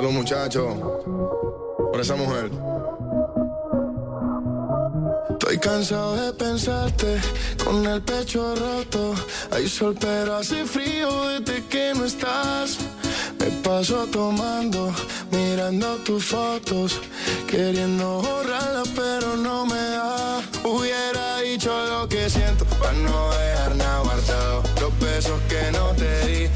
Salud, muchachos. Por esa mujer. Estoy cansado de pensarte con el pecho roto. Hay sol, pero hace frío desde que no estás. Me paso tomando, mirando tus fotos, queriendo borrarlas, pero no me da. Hubiera dicho lo que siento para no dejar nada guardado. Los besos que no te di,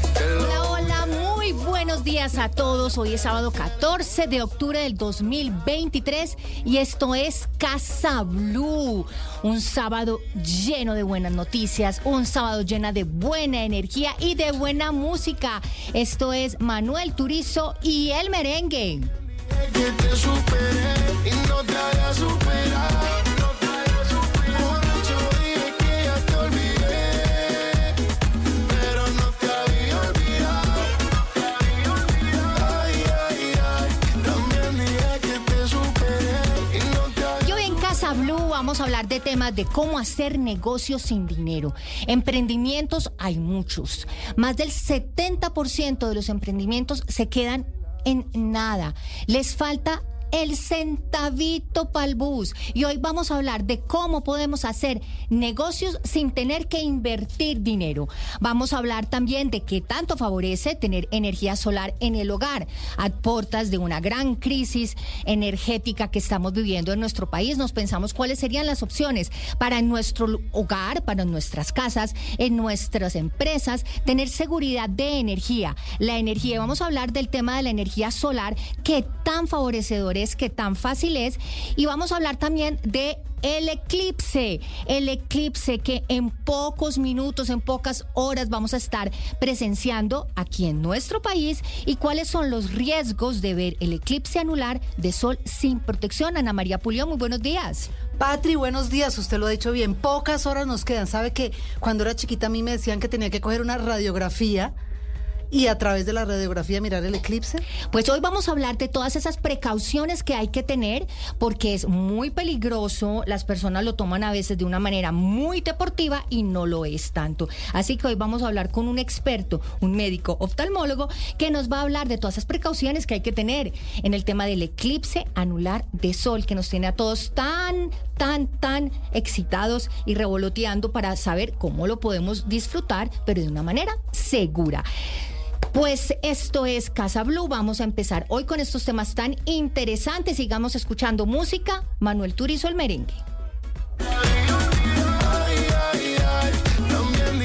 buenos días a todos. Hoy es sábado 14 de octubre del 2023 y esto es Casa Blue. Un sábado lleno de buenas noticias, un sábado llena de buena energía y de buena música. Esto es Manuel Turizo y el merengue. Vamos a hablar de temas de cómo hacer negocios sin dinero. Emprendimientos hay muchos. Más del 70% de los emprendimientos se quedan en nada. Les falta el centavito para el bus. Y hoy vamos a hablar de cómo podemos hacer negocios sin tener que invertir dinero. Vamos a hablar también de qué tanto favorece tener energía solar en el hogar. A portas de una gran crisis energética que estamos viviendo en nuestro país, nos pensamos cuáles serían las opciones para nuestro hogar, para nuestras casas, en nuestras empresas, tener seguridad de energía. La energía, vamos a hablar del tema de la energía solar, qué tan favorecedor es, qué tan fácil es. Y vamos a hablar también de el eclipse, el eclipse que en pocos minutos, en pocas horas vamos a estar presenciando aquí en nuestro país y cuáles son los riesgos de ver el eclipse anular de sol sin protección. Ana María Pulió, muy buenos días. Patri, buenos días, usted lo ha dicho bien, pocas horas nos quedan. ¿Sabe que cuando era chiquita a mí me decían que tenía que coger una radiografía y a través de la radiografía mirar el eclipse? Pues hoy vamos a hablar de todas esas precauciones que hay que tener porque es muy peligroso, las personas lo toman a veces de una manera muy deportiva y no lo es tanto. Así que hoy vamos a hablar con un experto, un médico oftalmólogo, que nos va a hablar de todas esas precauciones que hay que tener en el tema del eclipse anular de sol que nos tiene a todos tan, tan, tan excitados y revoloteando para saber cómo lo podemos disfrutar, pero de una manera segura. Pues esto es Casa Blue. Vamos a empezar hoy con estos temas tan interesantes. Sigamos escuchando música. Manuel Turizo, el merengue. Ay, ay, ay. También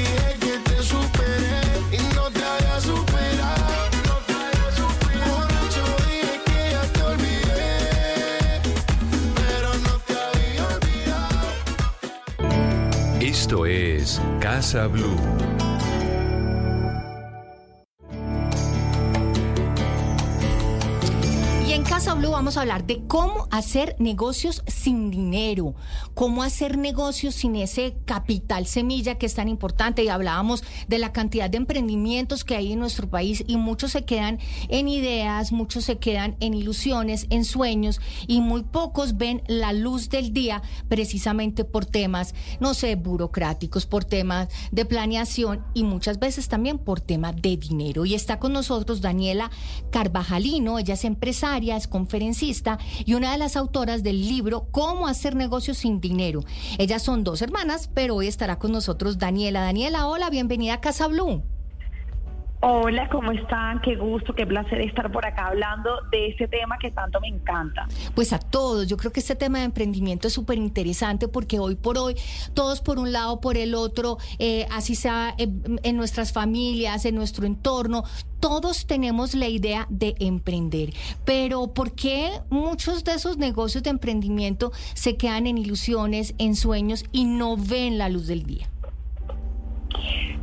Casa Blue vamos a hablar de cómo hacer negocios sin dinero, cómo hacer negocios sin ese capital semilla que es tan importante. Y hablábamos de la cantidad de emprendimientos que hay en nuestro país y muchos se quedan en ideas, muchos se quedan en ilusiones, en sueños y muy pocos ven la luz del día precisamente por temas, no sé, burocráticos, por temas de planeación y muchas veces también por temas de dinero. Y está con nosotros Daniela Carvajalino, ella es empresaria, es conferencista y una de las autoras del libro Cómo hacer negocios sin dinero. Ellas son dos hermanas, pero hoy estará con nosotros Daniela. Daniela, hola, bienvenida a Casa Blue. Hola, ¿cómo están? Qué gusto, qué placer estar por acá hablando de este tema que tanto me encanta. Pues a todos, yo creo que este tema de emprendimiento es súper interesante porque hoy por hoy, todos por un lado, por el otro, eh, así sea en, en nuestras familias, en nuestro entorno, todos tenemos la idea de emprender. Pero ¿por qué muchos de esos negocios de emprendimiento se quedan en ilusiones, en sueños y no ven la luz del día?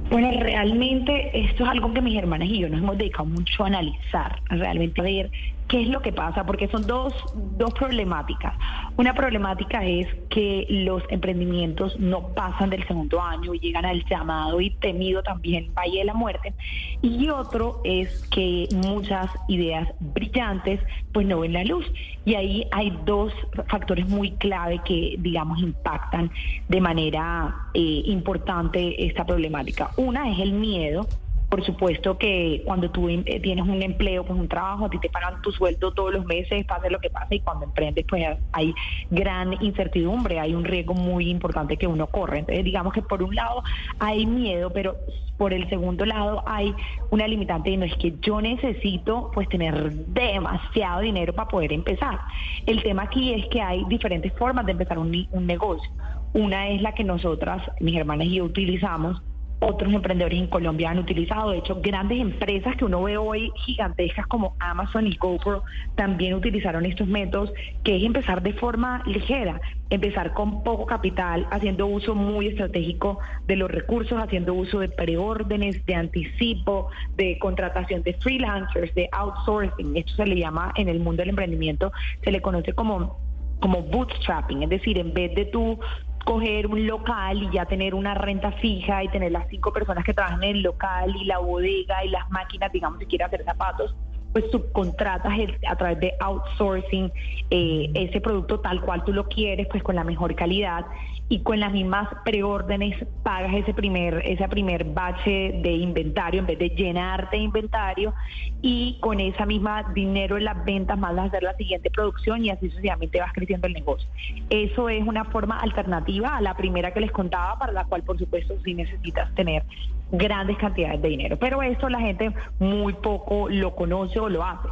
Bueno, realmente esto es algo que mis hermanas y yo nos hemos dedicado mucho a analizar, realmente a ver ¿Qué es lo que pasa? Porque son dos, dos problemáticas. Una problemática es que los emprendimientos no pasan del segundo año y llegan al llamado y temido también Valle de la Muerte. Y otro es que muchas ideas brillantes pues no ven la luz. Y ahí hay dos factores muy clave que, digamos, impactan de manera eh, importante esta problemática. Una es el miedo por supuesto que cuando tú eh, tienes un empleo, pues un trabajo, a ti te pagan tu sueldo todos los meses, pase lo que pase, y cuando emprendes, pues hay gran incertidumbre, hay un riesgo muy importante que uno corre. Entonces, digamos que por un lado hay miedo, pero por el segundo lado hay una limitante y no es que yo necesito pues tener demasiado dinero para poder empezar. El tema aquí es que hay diferentes formas de empezar un, un negocio. Una es la que nosotras, mis hermanas y yo utilizamos, otros emprendedores en Colombia han utilizado. De hecho, grandes empresas que uno ve hoy gigantescas como Amazon y GoPro también utilizaron estos métodos, que es empezar de forma ligera, empezar con poco capital, haciendo uso muy estratégico de los recursos, haciendo uso de preórdenes, de anticipo, de contratación de freelancers, de outsourcing. Esto se le llama en el mundo del emprendimiento, se le conoce como como bootstrapping, es decir, en vez de tú coger un local y ya tener una renta fija y tener las cinco personas que trabajan en el local y la bodega y las máquinas, digamos, si quiere hacer zapatos, pues subcontratas a través de outsourcing eh, ese producto tal cual tú lo quieres, pues con la mejor calidad y con las mismas preórdenes pagas ese primer, ese primer bache de inventario en vez de llenarte de inventario y con esa misma dinero en las ventas más hacer la siguiente producción y así sucesivamente vas creciendo el negocio. Eso es una forma alternativa a la primera que les contaba, para la cual por supuesto sí necesitas tener grandes cantidades de dinero. Pero esto la gente muy poco lo conoce o lo hace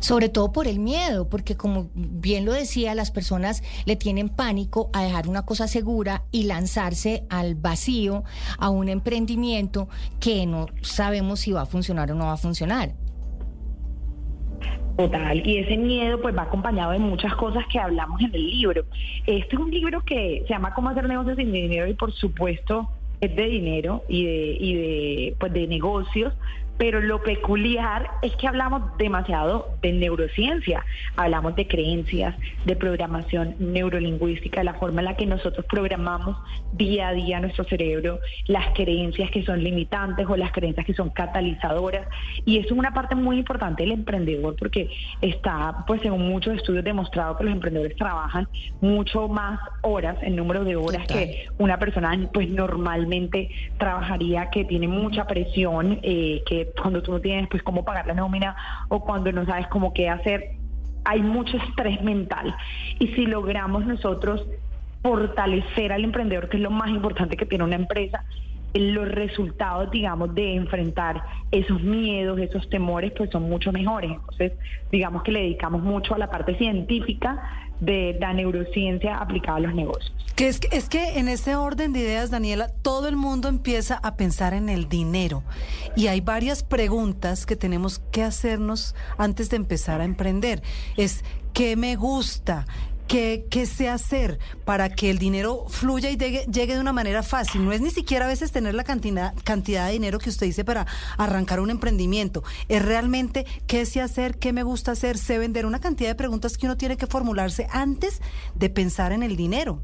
sobre todo por el miedo, porque como bien lo decía, las personas le tienen pánico a dejar una cosa segura y lanzarse al vacío a un emprendimiento que no sabemos si va a funcionar o no va a funcionar. Total, y ese miedo pues va acompañado de muchas cosas que hablamos en el libro. Este es un libro que se llama Cómo hacer negocios sin dinero y por supuesto es de dinero y de, y de, pues de negocios, pero lo peculiar es que hablamos demasiado de neurociencia, hablamos de creencias, de programación neurolingüística, la forma en la que nosotros programamos día a día nuestro cerebro, las creencias que son limitantes o las creencias que son catalizadoras. Y eso es una parte muy importante del emprendedor porque está, pues según muchos estudios demostrado que los emprendedores trabajan mucho más horas, en número de horas que una persona pues normalmente trabajaría, que tiene mucha presión, eh, que cuando tú no tienes pues cómo pagar la nómina o cuando no sabes cómo qué hacer, hay mucho estrés mental. Y si logramos nosotros fortalecer al emprendedor, que es lo más importante que tiene una empresa, los resultados, digamos, de enfrentar esos miedos, esos temores, pues son mucho mejores. Entonces, digamos que le dedicamos mucho a la parte científica de la neurociencia aplicada a los negocios. Que es, es que en ese orden de ideas, Daniela, todo el mundo empieza a pensar en el dinero y hay varias preguntas que tenemos que hacernos antes de empezar a emprender. Es, ¿qué me gusta? ¿Qué, ¿Qué, sé hacer para que el dinero fluya y llegue, de una manera fácil? No es ni siquiera a veces tener la cantidad, cantidad de dinero que usted dice para arrancar un emprendimiento. Es realmente qué sé hacer, qué me gusta hacer, sé vender. Una cantidad de preguntas que uno tiene que formularse antes de pensar en el dinero.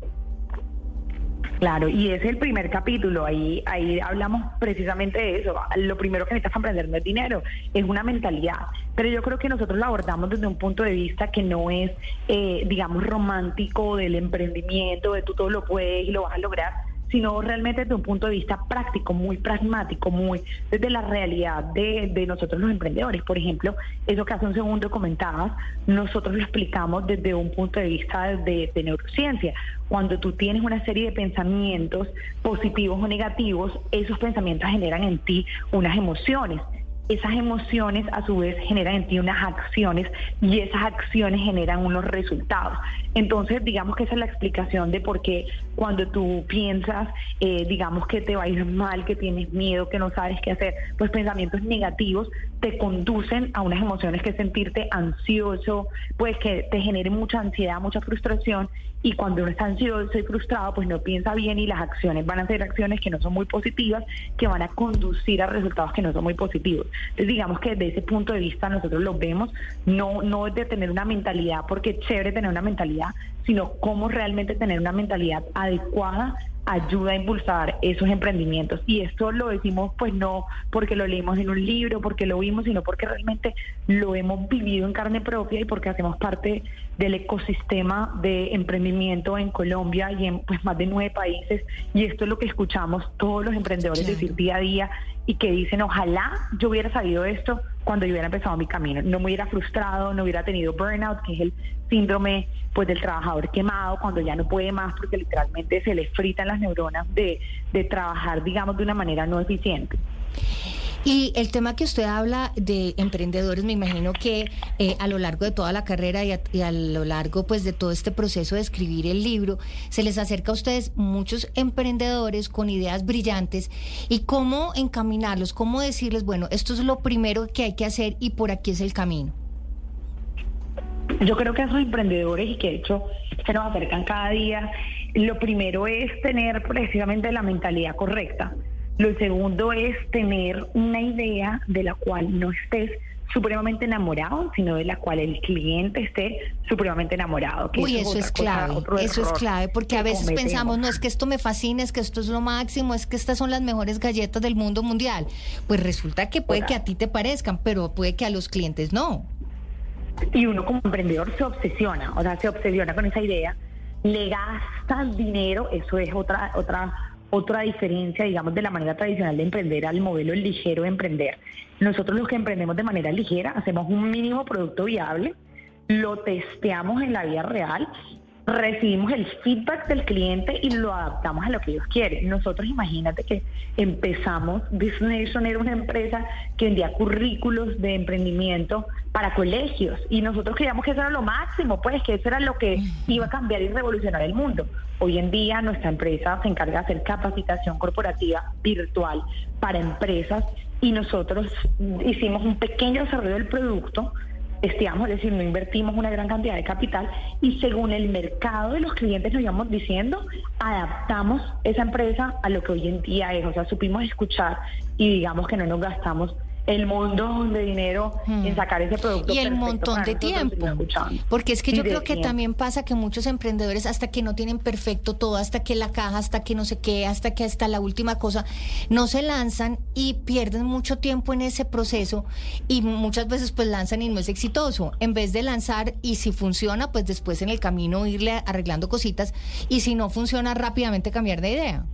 Claro, y es el primer capítulo, ahí, ahí hablamos precisamente de eso. Lo primero que necesitas aprender no es dinero, es una mentalidad. Pero yo creo que nosotros lo abordamos desde un punto de vista que no es, eh, digamos, romántico del emprendimiento, de tú todo lo puedes y lo vas a lograr, sino realmente desde un punto de vista práctico, muy pragmático, muy desde la realidad de, de nosotros los emprendedores. Por ejemplo, eso que hace un segundo comentabas, nosotros lo explicamos desde un punto de vista de, de neurociencia. Cuando tú tienes una serie de pensamientos positivos o negativos, esos pensamientos generan en ti unas emociones esas emociones a su vez generan en ti unas acciones y esas acciones generan unos resultados. Entonces, digamos que esa es la explicación de por qué cuando tú piensas, eh, digamos que te va a ir mal, que tienes miedo, que no sabes qué hacer, pues pensamientos negativos te conducen a unas emociones que sentirte ansioso, pues que te genere mucha ansiedad, mucha frustración y cuando uno está ansioso y frustrado, pues no piensa bien y las acciones van a ser acciones que no son muy positivas, que van a conducir a resultados que no son muy positivos. Entonces, digamos que desde ese punto de vista nosotros lo vemos, no, no es de tener una mentalidad, porque es chévere tener una mentalidad, sino cómo realmente tener una mentalidad adecuada ayuda a impulsar esos emprendimientos. Y esto lo decimos pues no porque lo leímos en un libro, porque lo vimos, sino porque realmente lo hemos vivido en carne propia y porque hacemos parte del ecosistema de emprendimiento en Colombia y en pues más de nueve países. Y esto es lo que escuchamos todos los emprendedores decir día a día y que dicen, ojalá yo hubiera sabido esto cuando yo hubiera empezado mi camino. No me hubiera frustrado, no hubiera tenido burnout, que es el síndrome pues del trabajador quemado, cuando ya no puede más porque literalmente se le fritan las neuronas de, de trabajar, digamos, de una manera no eficiente. Y el tema que usted habla de emprendedores, me imagino que eh, a lo largo de toda la carrera y a, lo largo pues de todo este proceso de escribir el libro, se les acerca a ustedes muchos emprendedores con ideas brillantes. Y cómo encaminarlos, cómo decirles, bueno, esto es lo primero que hay que hacer y por aquí es el camino. Yo creo que a esos emprendedores y que de hecho se nos acercan cada día, lo primero es tener precisamente la mentalidad correcta lo segundo es tener una idea de la cual no estés supremamente enamorado, sino de la cual el cliente esté supremamente enamorado. Uy, eso es, clave, eso es clave, porque a veces pensamos, no es que esto me fascina, es que esto es lo máximo, es que estas son las mejores galletas del mundo mundial. Pues resulta que puede que a ti te parezcan, pero puede que a los clientes no. Y uno como emprendedor se obsesiona, o sea, se obsesiona con esa idea, le gasta dinero, eso es otra, otra otra diferencia, digamos, de la manera tradicional de emprender al modelo ligero de emprender. Nosotros los que emprendemos de manera ligera hacemos un mínimo producto viable, lo testeamos en la vida real recibimos el feedback del cliente y lo adaptamos a lo que ellos quieren. Nosotros imagínate que empezamos, Business era una empresa que vendía currículos de emprendimiento para colegios y nosotros creíamos que eso era lo máximo, pues que eso era lo que iba a cambiar y revolucionar el mundo. Hoy en día nuestra empresa se encarga de hacer capacitación corporativa virtual para empresas y nosotros hicimos un pequeño desarrollo del producto estimamos, es decir, no invertimos una gran cantidad de capital y según el mercado de los clientes nos íbamos diciendo, adaptamos esa empresa a lo que hoy en día es, o sea, supimos escuchar y digamos que no nos gastamos el mundo de dinero en hmm. sacar ese producto. Y el montón de tiempo. Porque es que yo creo que también pasa que muchos emprendedores, hasta que no tienen perfecto todo, hasta que la caja, hasta que no sé qué, hasta que hasta la última cosa, no se lanzan y pierden mucho tiempo en ese proceso y muchas veces pues lanzan y no es exitoso. En vez de lanzar y si funciona, pues después en el camino irle arreglando cositas y si no funciona, rápidamente cambiar de idea.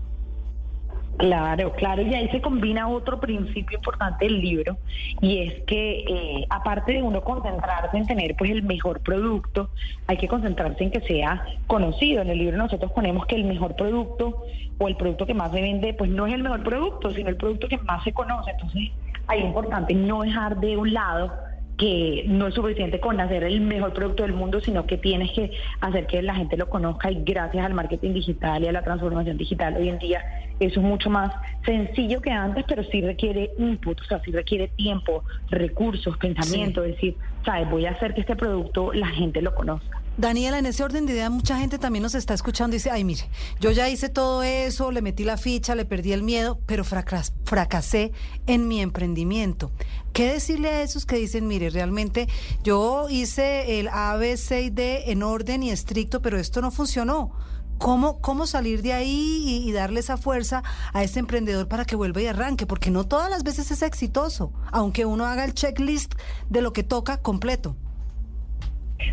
Claro, claro, y ahí se combina otro principio importante del libro, y es que eh, aparte de uno concentrarse en tener pues el mejor producto, hay que concentrarse en que sea conocido. En el libro nosotros ponemos que el mejor producto o el producto que más se vende, pues no es el mejor producto, sino el producto que más se conoce. Entonces, ahí es importante no dejar de un lado que no es suficiente con hacer el mejor producto del mundo, sino que tienes que hacer que la gente lo conozca y gracias al marketing digital y a la transformación digital hoy en día eso es mucho más sencillo que antes, pero sí requiere input, o sea, sí requiere tiempo, recursos, pensamiento, es decir, sabes, voy a hacer que este producto la gente lo conozca. Daniela, en ese orden de idea, mucha gente también nos está escuchando y dice, ay, mire, yo ya hice todo eso, le metí la ficha, le perdí el miedo, pero fracasé en mi emprendimiento. ¿Qué decirle a esos que dicen, mire, realmente yo hice el A, B, C y D en orden y estricto, pero esto no funcionó? ¿Cómo, cómo salir de ahí y, y, darle esa fuerza a ese emprendedor para que vuelva y arranque? Porque no todas las veces es exitoso, aunque uno haga el checklist de lo que toca completo.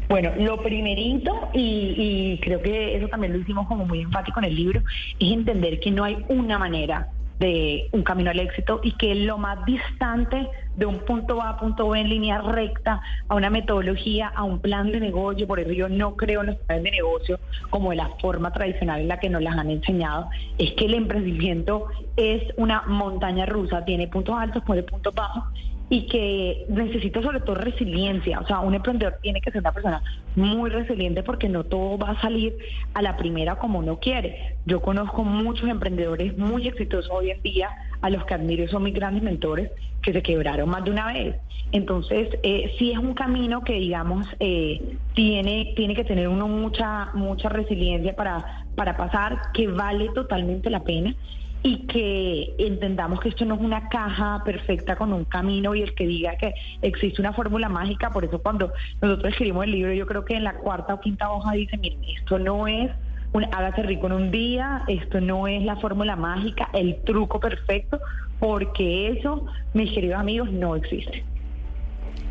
Bueno, lo primerito, y, creo que eso también lo hicimos como muy enfático en el libro, es entender que no hay una manera de un camino al éxito y que lo más distante de un punto A a punto B en línea recta a una metodología, a un plan de negocio, por eso yo no creo en los planes de negocio como de la forma tradicional en la que nos las han enseñado, es que el emprendimiento es una montaña rusa, tiene puntos altos, puede puntos bajos y que necesita sobre todo resiliencia. O sea, un emprendedor tiene que ser una persona muy resiliente porque no todo va a salir a la primera como uno quiere. Yo conozco muchos emprendedores muy exitosos hoy en día, a los que admiro son mis grandes mentores, que se quebraron más de una vez. Entonces, eh, sí es un camino que, digamos, eh, tiene, tiene que tener uno mucha, mucha resiliencia para, para pasar, que vale totalmente la pena y que entendamos que esto no es una caja perfecta con un camino y el que diga que existe una fórmula mágica, por eso cuando nosotros escribimos el libro, yo creo que en la cuarta o quinta hoja dice, miren, esto no es un hágase rico en un día, esto no es la fórmula mágica, el truco perfecto, porque eso, mis queridos amigos, no existe.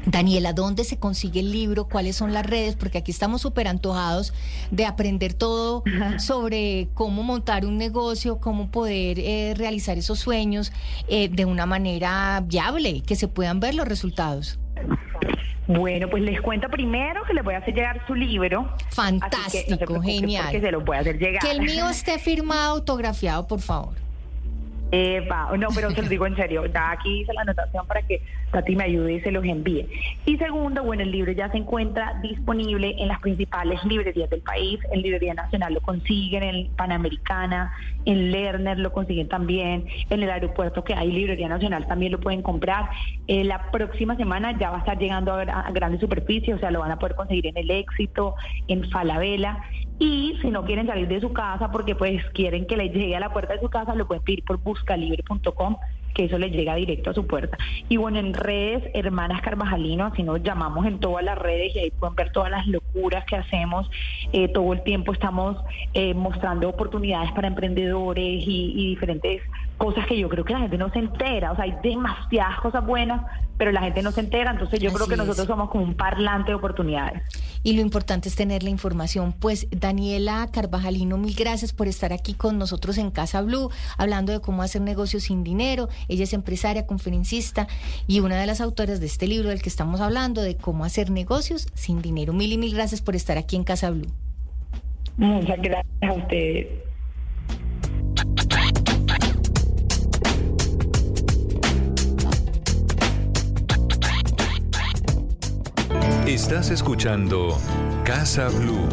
Daniela, ¿dónde se consigue el libro? ¿Cuáles son las redes? Porque aquí estamos súper antojados de aprender todo sobre cómo montar un negocio, cómo poder eh, realizar esos sueños eh, de una manera viable, que se puedan ver los resultados. Bueno, pues les cuento primero que les voy a hacer llegar su libro. Fantástico, genial. Que se lo voy a hacer llegar. Que el mío esté firmado, autografiado, por favor. Eva, no, pero se lo digo en serio, ya aquí hice la anotación para que Tati me ayude y se los envíe. Y segundo, bueno, el libro ya se encuentra disponible en las principales librerías del país, en Librería Nacional lo consiguen, en Panamericana, en Lerner lo consiguen también, en el aeropuerto que hay Librería Nacional también lo pueden comprar. Eh, la próxima semana ya va a estar llegando a, a grandes superficies, o sea, lo van a poder conseguir en El Éxito, en Falabella. Y si no quieren salir de su casa porque pues quieren que les llegue a la puerta de su casa, lo pueden pedir por buscalibre.com que eso les llega directo a su puerta. Y bueno, en redes, Hermanas Carvajalino, así nos llamamos en todas las redes y ahí pueden ver todas las locuras que hacemos. Eh, todo el tiempo estamos eh, mostrando oportunidades para emprendedores y diferentes cosas que yo creo que la gente no se entera. O sea, hay demasiadas cosas buenas, pero la gente no se entera. Entonces yo creo que nosotros somos como un parlante de oportunidades. Y lo importante es tener la información. Pues Daniela Carvajalino, mil gracias por estar aquí con nosotros en Casa Blue, hablando de cómo hacer negocios sin dinero. Ella es empresaria, conferencista y una de las autoras de este libro del que estamos hablando, de cómo hacer negocios sin dinero. Mil y mil gracias por estar aquí en Casa Blue. Muchas gracias a ustedes. Estás escuchando Casa Blue.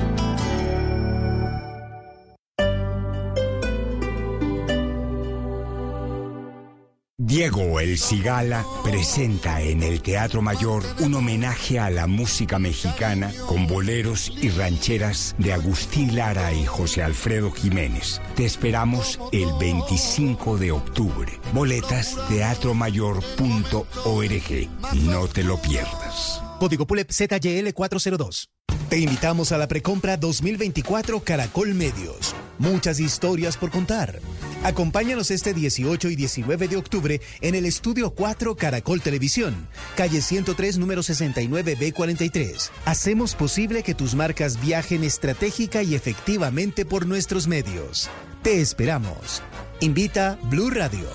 Diego El Cigala presenta en el Teatro Mayor un homenaje a la música mexicana con boleros y rancheras de Agustín Lara y José Alfredo Jiménez. Te esperamos el 25 de octubre. Boletas teatromayor.org. No te lo pierdas. Código PULEP ZYL 402. Te invitamos a la precompra 2024 Caracol Medios. Muchas historias por contar. Acompáñanos este 18 y 19 de octubre en el Estudio 4 Caracol Televisión, calle 103, número 69B43. Hacemos posible que tus marcas viajen estratégica y efectivamente por nuestros medios. Te esperamos. Invita Blue Radio.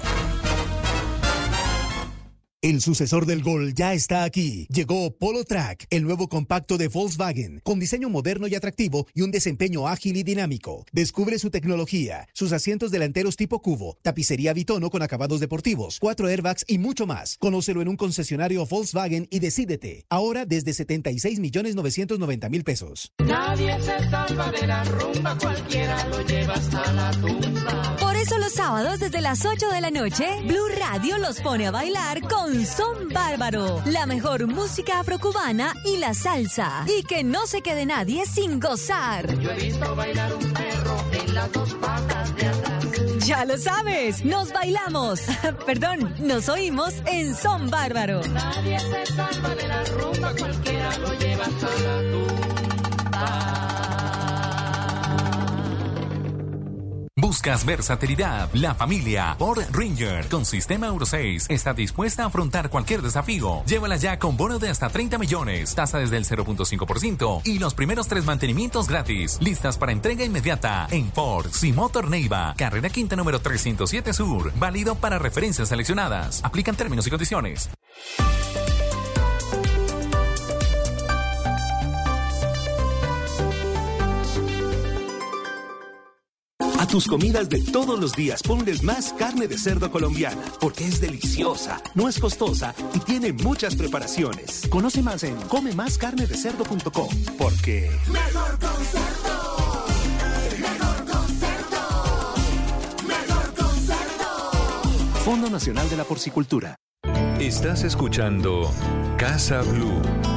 El sucesor del Gol ya está aquí. Llegó Polo Track, el nuevo compacto de Volkswagen, con diseño moderno y atractivo y un desempeño ágil y dinámico. Descubre su tecnología, sus asientos delanteros tipo cubo, tapicería bitono con acabados deportivos, cuatro airbags y mucho más. Conócelo en un concesionario Volkswagen y decídete. Ahora desde 76 millones 990 mil pesos. Nadie se salva de la rumba, cualquiera lo lleva hasta la tumba. Por eso los sábados desde las 8 de la noche, Blue Radio los pone a bailar con Son Bárbaro, la mejor música afrocubana y la salsa. Y que no se quede nadie sin gozar. Yo he visto bailar un perro en las dos patas de atrás. Ya lo sabes, nos bailamos, perdón, nos oímos en Son Bárbaro. Nadie se salva de la rumba, cualquiera lo lleva hasta la ¿Buscas versatilidad? La familia Ford Ranger con sistema Euro 6 está dispuesta a afrontar cualquier desafío. Llévala ya con bono de hasta 30 millones, tasa desde el 0.5% y los primeros tres mantenimientos gratis. Listas para entrega inmediata en Ford Simotor Neiva, carrera quinta número 307 Sur. Válido para referencias seleccionadas. Aplican términos y condiciones. A tus comidas de todos los días ponles más carne de cerdo colombiana, porque es deliciosa, no es costosa y tiene muchas preparaciones. Conoce más en comemascarnedecerdo.com, porque... Mejor con cerdo. Mejor con cerdo. Mejor con cerdo. Fondo Nacional de la Porcicultura. Estás escuchando Casa Blue.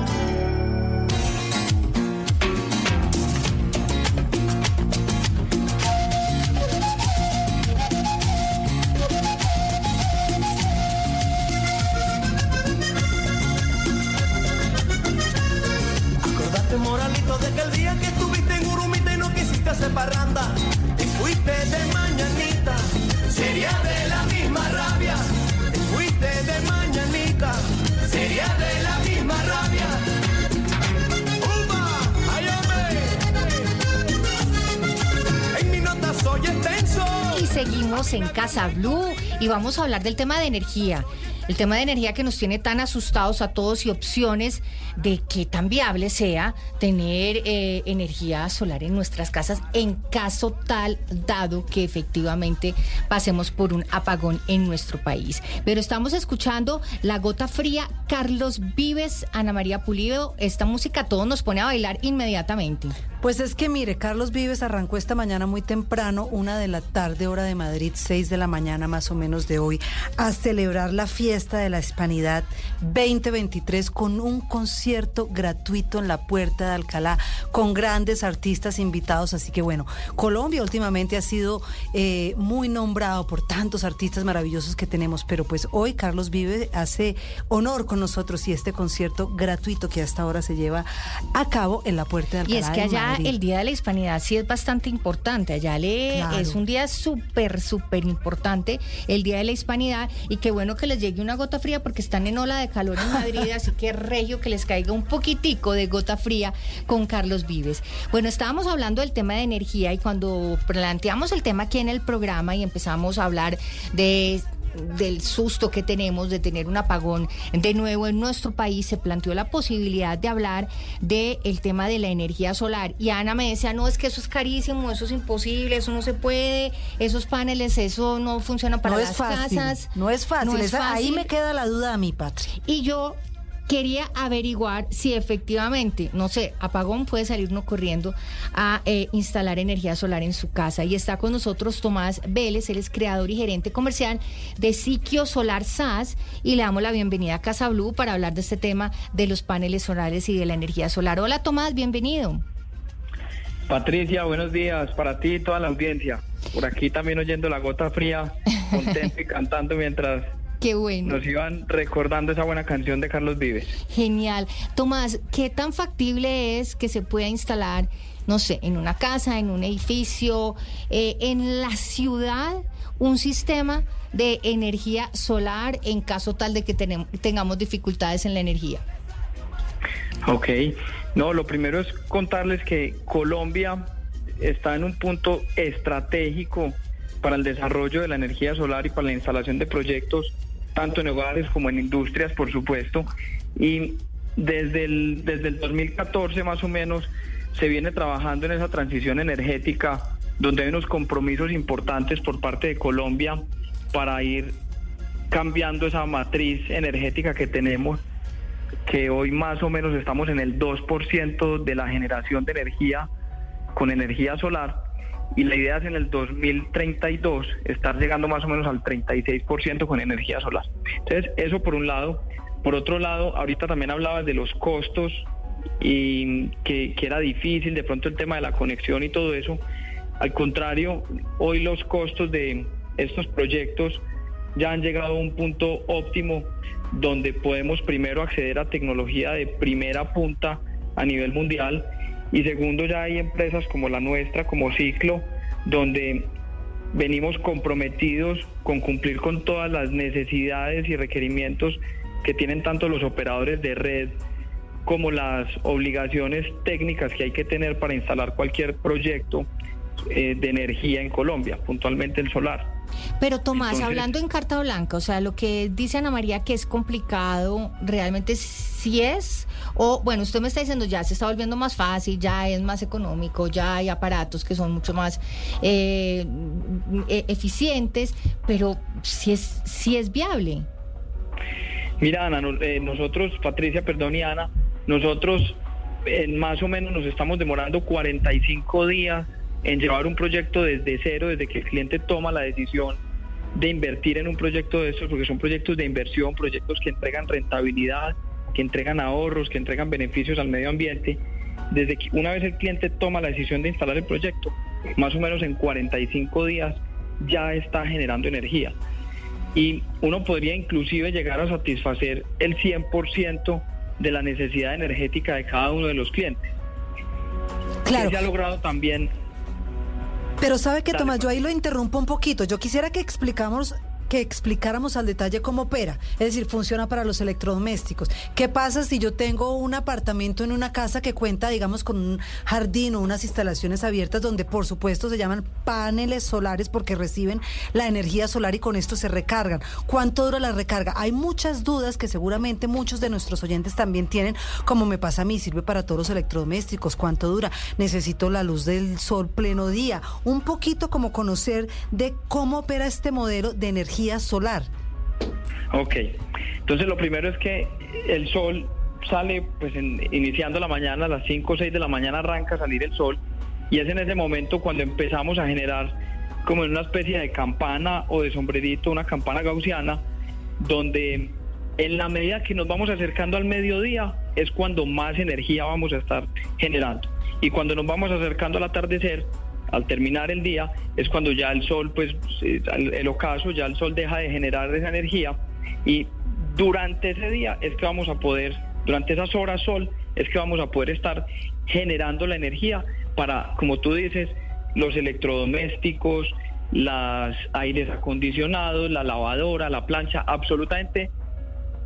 En Casa Blue y vamos a hablar del tema de energía. El tema de energía que nos tiene tan asustados a todos y opciones de que tan viable sea tener eh, energía solar en nuestras casas en caso tal dado que efectivamente pasemos por un apagón en nuestro país. Pero estamos escuchando La Gota Fría, Carlos Vives, Ana María Pulido. Esta música a todos nos pone a bailar inmediatamente. Pues es que mire, Carlos Vives arrancó esta mañana muy temprano, una de la tarde, hora de Madrid, seis de la mañana más o menos de hoy, a celebrar la fiesta de la Hispanidad 2023 con un concierto gratuito en la puerta de Alcalá, con grandes artistas invitados. Así que bueno, Colombia últimamente ha sido eh, muy nombrado por tantos artistas maravillosos que tenemos, pero pues hoy Carlos Vives hace honor con nosotros y este concierto gratuito que hasta ahora se lleva a cabo en la puerta de Alcalá. Y es que allá Madrid. el Día de la Hispanidad sí es bastante importante. Allá le Claro. es un día súper, súper importante el Día de la Hispanidad. Y qué bueno que les llegue una gota fría porque están en ola de calor en Madrid. así que regio que les caiga un poquitico de gota fría con Carlos Vives. Bueno, estábamos hablando del tema de energía y cuando planteamos el tema aquí en el programa y empezamos a hablar de del susto que tenemos de tener un apagón de nuevo en nuestro país, se planteó la posibilidad de hablar del el tema de la energía solar. Y Ana me decía, no, es que eso es carísimo, eso es imposible, eso no se puede, esos paneles, eso no funciona para no las es fácil, casas. No es fácil. No es esa- Ahí me queda la duda a mi patria. Y yo quería averiguar si efectivamente, no sé, apagón puede salir uno corriendo a eh, instalar energía solar en su casa. Y está con nosotros Tomás Vélez, él es creador y gerente comercial de Siquio Solar SAS y le damos la bienvenida a Casa Blue para hablar de este tema de los paneles solares y de la energía solar. Hola Tomás, bienvenido. Patricia, buenos días para ti y toda la audiencia. Por aquí también oyendo la gota fría, contento y cantando mientras Qué bueno. nos iban recordando esa buena canción de Carlos Vives. Genial. Tomás, ¿qué tan factible es que se pueda instalar, no sé, en una casa, en un edificio, eh, en la ciudad, un sistema de energía solar en caso tal de que tenem- tengamos dificultades en la energía? Ok, no, lo primero es contarles que Colombia está en un punto estratégico para el desarrollo de la energía solar y para la instalación de proyectos, tanto en hogares como en industrias, por supuesto. Y desde el, desde el 2014 más o menos se viene trabajando en esa transición energética, donde hay unos compromisos importantes por parte de Colombia para ir cambiando esa matriz energética que tenemos que hoy más o menos estamos en el 2% de la generación de energía con energía solar y la idea es en el 2032 estar llegando más o menos al 36% con energía solar. Entonces, eso por un lado. Por otro lado, ahorita también hablabas de los costos y que, que era difícil, de pronto el tema de la conexión y todo eso. Al contrario, hoy los costos de estos proyectos ya han llegado a un punto óptimo donde podemos primero acceder a tecnología de primera punta a nivel mundial y segundo ya hay empresas como la nuestra, como Ciclo, donde venimos comprometidos con cumplir con todas las necesidades y requerimientos que tienen tanto los operadores de red como las obligaciones técnicas que hay que tener para instalar cualquier proyecto eh, de energía en Colombia, puntualmente el solar. Pero Tomás, hablando en carta blanca, o sea, lo que dice Ana María que es complicado, realmente sí es, o bueno, usted me está diciendo ya se está volviendo más fácil, ya es más económico, ya hay aparatos que son mucho más eh, e-, eficientes, pero sí es, sí es viable. Mira, Ana, eh, nosotros, Patricia, perdón, y Ana, nosotros en más o menos nos estamos demorando 45 días en llevar un proyecto desde cero, desde que el cliente toma la decisión de invertir en un proyecto de estos, porque son proyectos de inversión, proyectos que entregan rentabilidad, que entregan ahorros, que entregan beneficios al medio ambiente. Desde que una vez el cliente toma la decisión de instalar el proyecto, más o menos en 45 días ya está generando energía. Y uno podría inclusive llegar a satisfacer el 100% de la necesidad energética de cada uno de los clientes. Claro. se ha logrado también pero sabe que, Tomás, yo ahí lo interrumpo un poquito. Yo quisiera que explicamos que explicáramos al detalle cómo opera, es decir, funciona para los electrodomésticos. ¿Qué pasa si yo tengo un apartamento en una casa que cuenta, digamos, con un jardín o unas instalaciones abiertas donde, por supuesto, se llaman paneles solares porque reciben la energía solar y con esto se recargan? ¿Cuánto dura la recarga? Hay muchas dudas que seguramente muchos de nuestros oyentes también tienen, como me pasa a mí, sirve para todos los electrodomésticos. ¿Cuánto dura? Necesito la luz del sol pleno día. Un poquito como conocer de cómo opera este modelo de energía solar. Ok, entonces lo primero es que el sol sale, pues iniciando la mañana, a las 5 o 6 de la mañana arranca a salir el sol y es en ese momento cuando empezamos a generar como en una especie de campana o de sombrerito, una campana gaussiana, donde en la medida que nos vamos acercando al mediodía es cuando más energía vamos a estar generando. Y cuando nos vamos acercando al atardecer al terminar el día es cuando ya el sol, pues el ocaso, ya el sol deja de generar esa energía y durante ese día es que vamos a poder, durante esas horas sol, es que vamos a poder estar generando la energía para, como tú dices, los electrodomésticos, los aires acondicionados, la lavadora, la plancha, absolutamente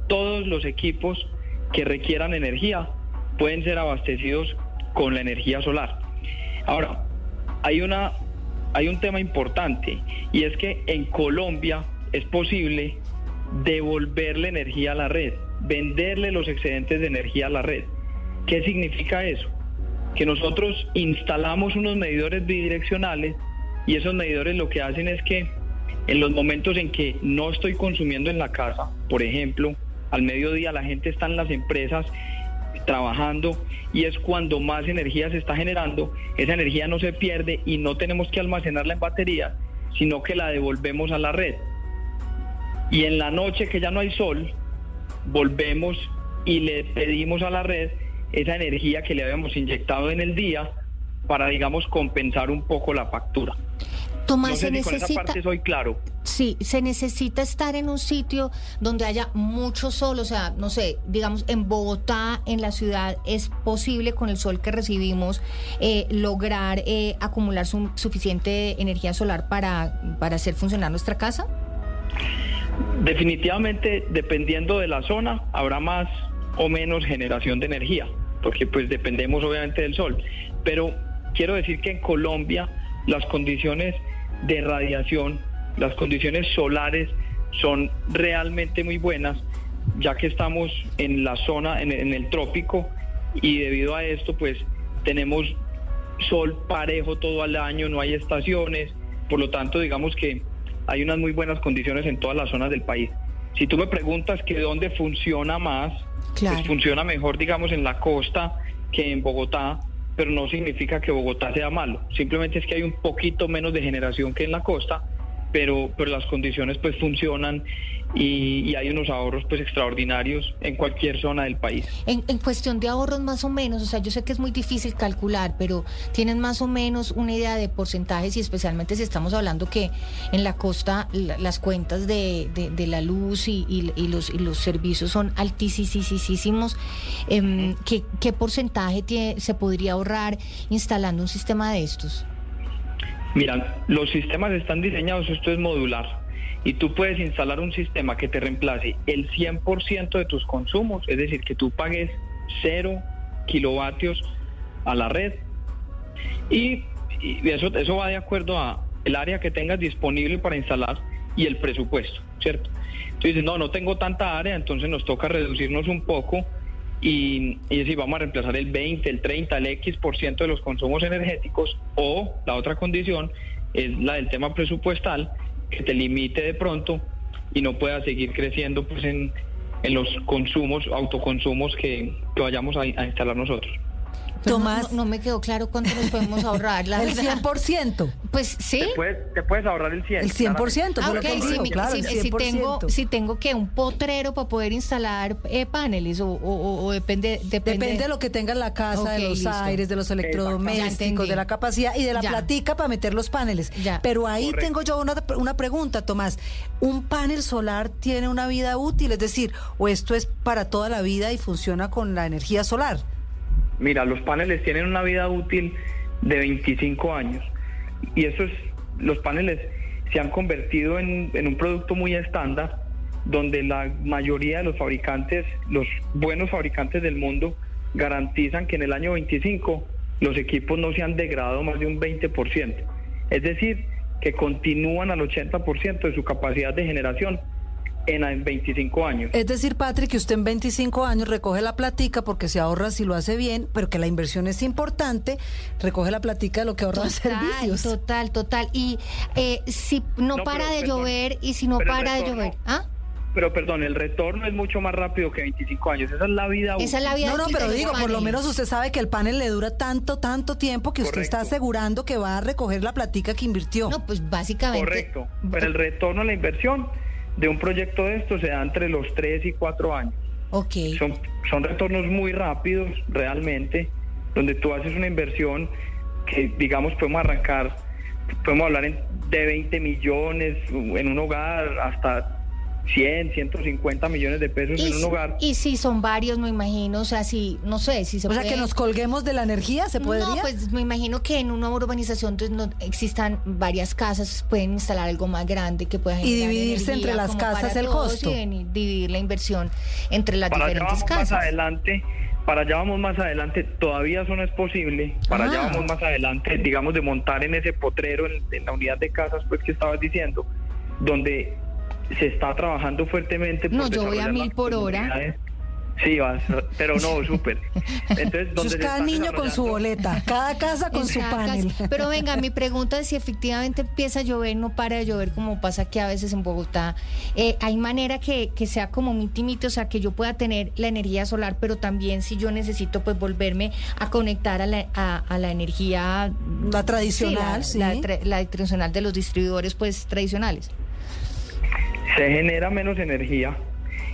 todos los equipos que requieran energía pueden ser abastecidos con la energía solar. Ahora, hay, una, hay un tema importante y es que en Colombia es posible devolverle energía a la red, venderle los excedentes de energía a la red. ¿Qué significa eso? Que nosotros instalamos unos medidores bidireccionales y esos medidores lo que hacen es que en los momentos en que no estoy consumiendo en la casa, por ejemplo, al mediodía la gente está en las empresas trabajando y es cuando más energía se está generando, esa energía no se pierde y no tenemos que almacenarla en batería, sino que la devolvemos a la red. Y en la noche que ya no hay sol, volvemos y le pedimos a la red esa energía que le habíamos inyectado en el día para, digamos, compensar un poco la factura. Tomás, se necesita. soy claro. Sí, se necesita estar en un sitio donde haya mucho sol, o sea, no sé, digamos, en Bogotá, en la ciudad, ¿es posible con el sol que recibimos eh, lograr eh, acumular suficiente energía solar para, para hacer funcionar nuestra casa? Definitivamente, dependiendo de la zona, habrá más o menos generación de energía, porque pues dependemos obviamente del sol. Pero quiero decir que en Colombia las condiciones de radiación, las condiciones solares son realmente muy buenas, ya que estamos en la zona, en, el trópico, y debido a esto, pues tenemos sol parejo todo el año, no hay estaciones, por lo tanto, digamos que hay unas muy buenas condiciones en todas las zonas del país. Si tú me preguntas que dónde funciona más, pues funciona mejor, digamos, en la costa que en Bogotá, pero no significa que Bogotá sea malo, simplemente es que hay un poquito menos de generación que en la costa, pero, pero las condiciones pues funcionan y, hay unos ahorros pues extraordinarios en cualquier zona del país. En, cuestión de ahorros más o menos, o sea, yo sé que es muy difícil calcular, pero tienen más o menos una idea de porcentajes y especialmente si estamos hablando que en la costa las cuentas de, de, la luz y, y, los, y los servicios son altísimos, eh, ¿qué, ¿qué porcentaje tiene, se podría ahorrar instalando un sistema de estos? Mira, los sistemas están diseñados, esto es modular. Y tú puedes instalar un sistema que te reemplace el 100% de tus consumos, es decir, que tú pagues cero kilovatios a la red. Y, eso, eso va de acuerdo a el área que tengas disponible para instalar y el presupuesto, ¿cierto? Entonces no, no tengo tanta área, entonces nos toca reducirnos un poco y, y decir, vamos a reemplazar el 20, el 30, el X por ciento de los consumos energéticos o la otra condición es la del tema presupuestal que te limite de pronto y no pueda seguir creciendo pues en, en los consumos, autoconsumos que, que vayamos a instalar nosotros. Tomás. No, me quedó claro cuánto nos podemos ahorrar. La el 100%. Pues sí. Te puedes, te puedes ahorrar el 100. El 100%. Ah, si, digo, mi- claro, si- el si 100%. tengo, si tengo que un potrero para poder instalar eh, paneles o, o- o depende, depende. Depende de lo que tenga la casa, de los listo. aires, de los electrodomésticos, de la capacidad y de la Ya. platica para meter los paneles. Ya. Pero ahí Correcto. tengo yo una, una pregunta, Tomás. ¿Un panel solar tiene una vida útil? Es decir, ¿o esto es para toda la vida y funciona con la energía solar? Mira, los paneles tienen una vida útil de 25 años y eso es, los paneles se han convertido en, en un producto muy estándar donde la mayoría de los fabricantes, los buenos fabricantes del mundo, garantizan que en el año 25 los equipos no se han degradado más de un 20%. Es decir, que continúan al 80% de su capacidad de generación en, en 25 años. Es decir, Patrick, que usted en 25 años recoge la platica porque se ahorra si lo hace bien, pero que la inversión es importante, recoge la platica de lo que ahorra en servicios. total, total. Y eh, si no, No, para pero, de perdón. llover y si no para de llover. ¿Ah? Pero perdón, el retorno es mucho más rápido que 25 años. Esa es la vida Esa es la vida No, no, útil pero digo, por lo menos usted sabe que el panel le dura tanto, tanto tiempo que usted está asegurando que va a recoger la platica que invirtió. No, pues básicamente. Correcto. Pero el retorno a la inversión de un proyecto de esto se da entre los 3 y 4 años. Ok. Son, son retornos muy rápidos realmente, donde tú haces una inversión que, digamos, podemos arrancar, podemos hablar en- de 20 millones en un hogar hasta 100, 150 millones de pesos Y, en un hogar. y si son varios, me imagino, o sea, si, no sé, si se o sea, que nos colguemos de la energía, ¿se podría? No, pues me imagino que en una urbanización entonces, no existan varias casas, pueden instalar algo más grande que pueda Y generar dividirse energía entre las casas el costo. Y dividir la inversión entre las para allá diferentes vamos casas. más adelante, para allá vamos más adelante, todavía eso no es posible, para allá Ah. vamos más adelante, digamos, de montar en ese potrero, en, en la unidad de casas, pues que estabas diciendo, donde se está trabajando fuertemente. por No, yo voy a mil por hora. Sí, vas, pero no, súper. Entonces, se cada niño con su boleta, cada casa con En su panel. casa. Pero venga, mi pregunta es si efectivamente empieza a llover, no para de llover como pasa aquí a veces en Bogotá. Eh, ¿Hay manera que, que sea como miti miti, o sea, que yo pueda tener la energía solar, pero también si yo necesito pues volverme a conectar a la, a, a la energía... La tradicional, sí, la, sí. la tra- la tradicional de los distribuidores pues tradicionales. Se genera menos energía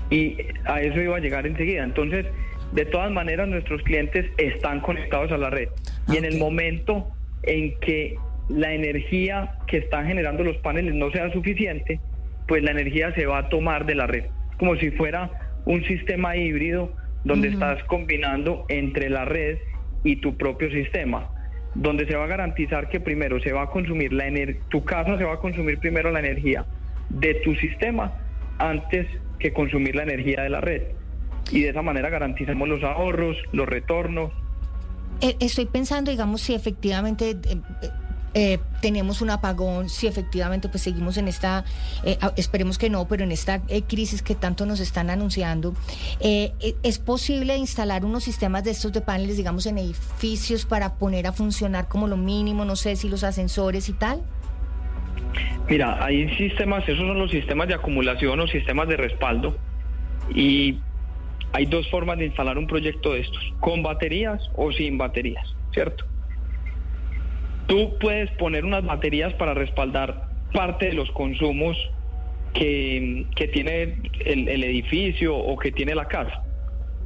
y a eso iba a llegar enseguida. Entonces, de todas maneras, nuestros clientes están conectados a la red. Y en el momento en que la energía que están generando los paneles no sea suficiente, pues la energía se va a tomar de la red, como si fuera un sistema híbrido donde estás combinando entre la red y tu propio sistema donde se va a garantizar que primero se va a consumir la ener- tu casa se va a consumir primero la energía de tu sistema antes que consumir la energía de la red. Y de esa manera garantizamos los ahorros, los retornos. Eh, estoy pensando, digamos, si efectivamente eh, eh, tenemos un apagón, si efectivamente pues seguimos en esta, esperemos que no, pero en esta eh, crisis que tanto nos están anunciando, ¿es posible instalar unos sistemas de estos de paneles, digamos, en edificios para poner a funcionar como lo mínimo, no sé si los ascensores y tal? Mira, hay sistemas, esos son los sistemas de acumulación o sistemas de respaldo. Y hay dos formas de instalar un proyecto de estos, con baterías o sin baterías, ¿cierto? Tú puedes poner unas baterías para respaldar parte de los consumos que, que tiene el, el edificio o que tiene la casa,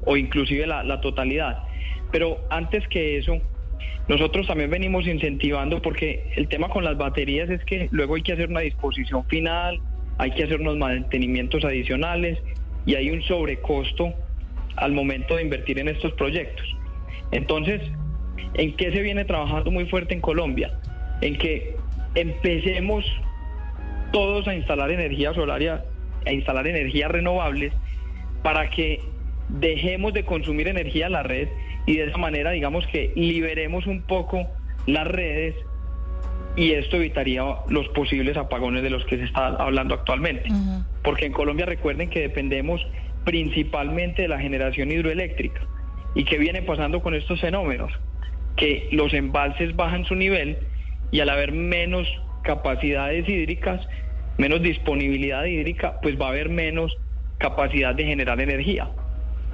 o inclusive la, la totalidad. Pero antes que eso, nosotros también venimos incentivando porque el tema con las baterías es que luego hay que hacer una disposición final, hay que hacer unos mantenimientos adicionales y hay un sobrecosto al momento de invertir en estos proyectos. Entonces, ¿en qué se viene trabajando muy fuerte en Colombia? En que empecemos todos a instalar energía solar a instalar energías renovables para que dejemos de consumir energía en la red y de esa manera digamos que liberemos un poco las redes y esto evitaría los posibles apagones de los que se está hablando actualmente. Porque en Colombia recuerden que dependemos principalmente de la generación hidroeléctrica. ¿Y qué viene pasando con estos fenómenos? Que los embalses bajan su nivel y al haber menos capacidades hídricas, menos disponibilidad hídrica, pues va a haber menos capacidad de generar energía.